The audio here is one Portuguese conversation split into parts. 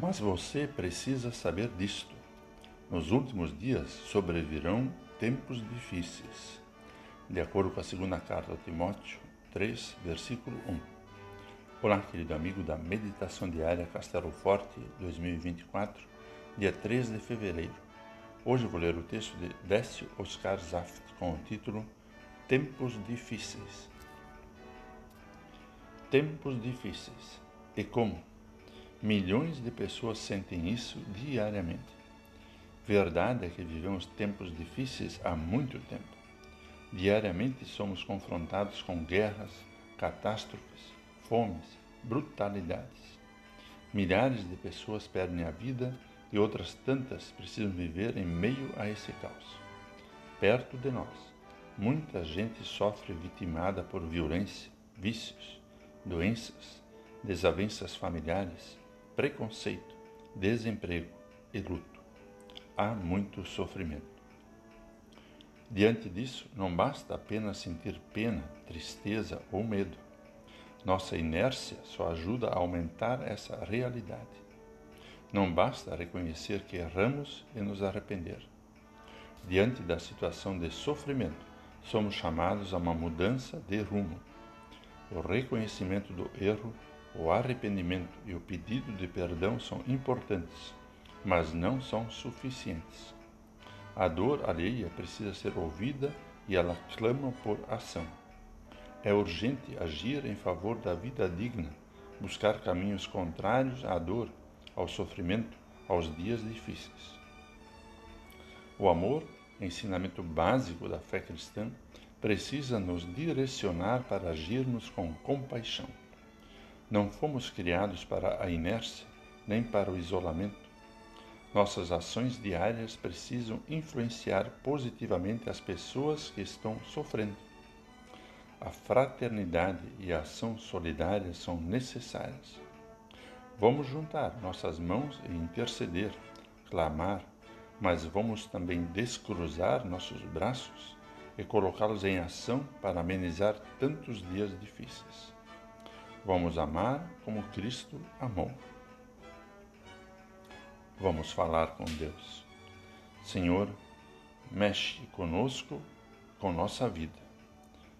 Mas você precisa saber disto. Nos últimos dias sobrevirão tempos difíceis. De acordo com a segunda carta a Timóteo 3, versículo 1. Olá, querido amigo da Meditação Diária Castelo Forte 2024, dia 3 de fevereiro. Hoje vou ler o texto de Décio Oscar Zaft com o título Tempos Difíceis. Tempos difíceis. E como? Milhões de pessoas sentem isso diariamente. Verdade é que vivemos tempos difíceis há muito tempo. Diariamente somos confrontados com guerras, catástrofes, fomes, brutalidades. Milhares de pessoas perdem a vida e outras tantas precisam viver em meio a esse caos. Perto de nós, muita gente sofre vitimada por violência, vícios, doenças, desavenças familiares, preconceito, desemprego e luto. Há muito sofrimento. Diante disso, não basta apenas sentir pena, tristeza ou medo. Nossa inércia só ajuda a aumentar essa realidade. Não basta reconhecer que erramos e nos arrepender. Diante da situação de sofrimento, somos chamados a uma mudança de rumo. O reconhecimento do erro o arrependimento e o pedido de perdão são importantes, mas não são suficientes. A dor alheia precisa ser ouvida e ela clama por ação. É urgente agir em favor da vida digna, buscar caminhos contrários à dor, ao sofrimento, aos dias difíceis. O amor, ensinamento básico da fé cristã, precisa nos direcionar para agirmos com compaixão. Não fomos criados para a inércia nem para o isolamento. Nossas ações diárias precisam influenciar positivamente as pessoas que estão sofrendo. A fraternidade e a ação solidária são necessárias. Vamos juntar nossas mãos e interceder, clamar, mas vamos também descruzar nossos braços e colocá-los em ação para amenizar tantos dias difíceis. Vamos amar como Cristo amou. Vamos falar com Deus. Senhor, mexe conosco, com nossa vida.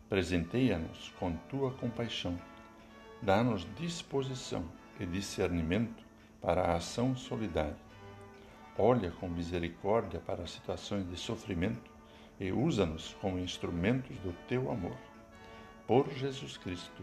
Presenteia-nos com tua compaixão. Dá-nos disposição e discernimento para a ação solidária. Olha com misericórdia para situações de sofrimento e usa-nos como instrumentos do teu amor. Por Jesus Cristo.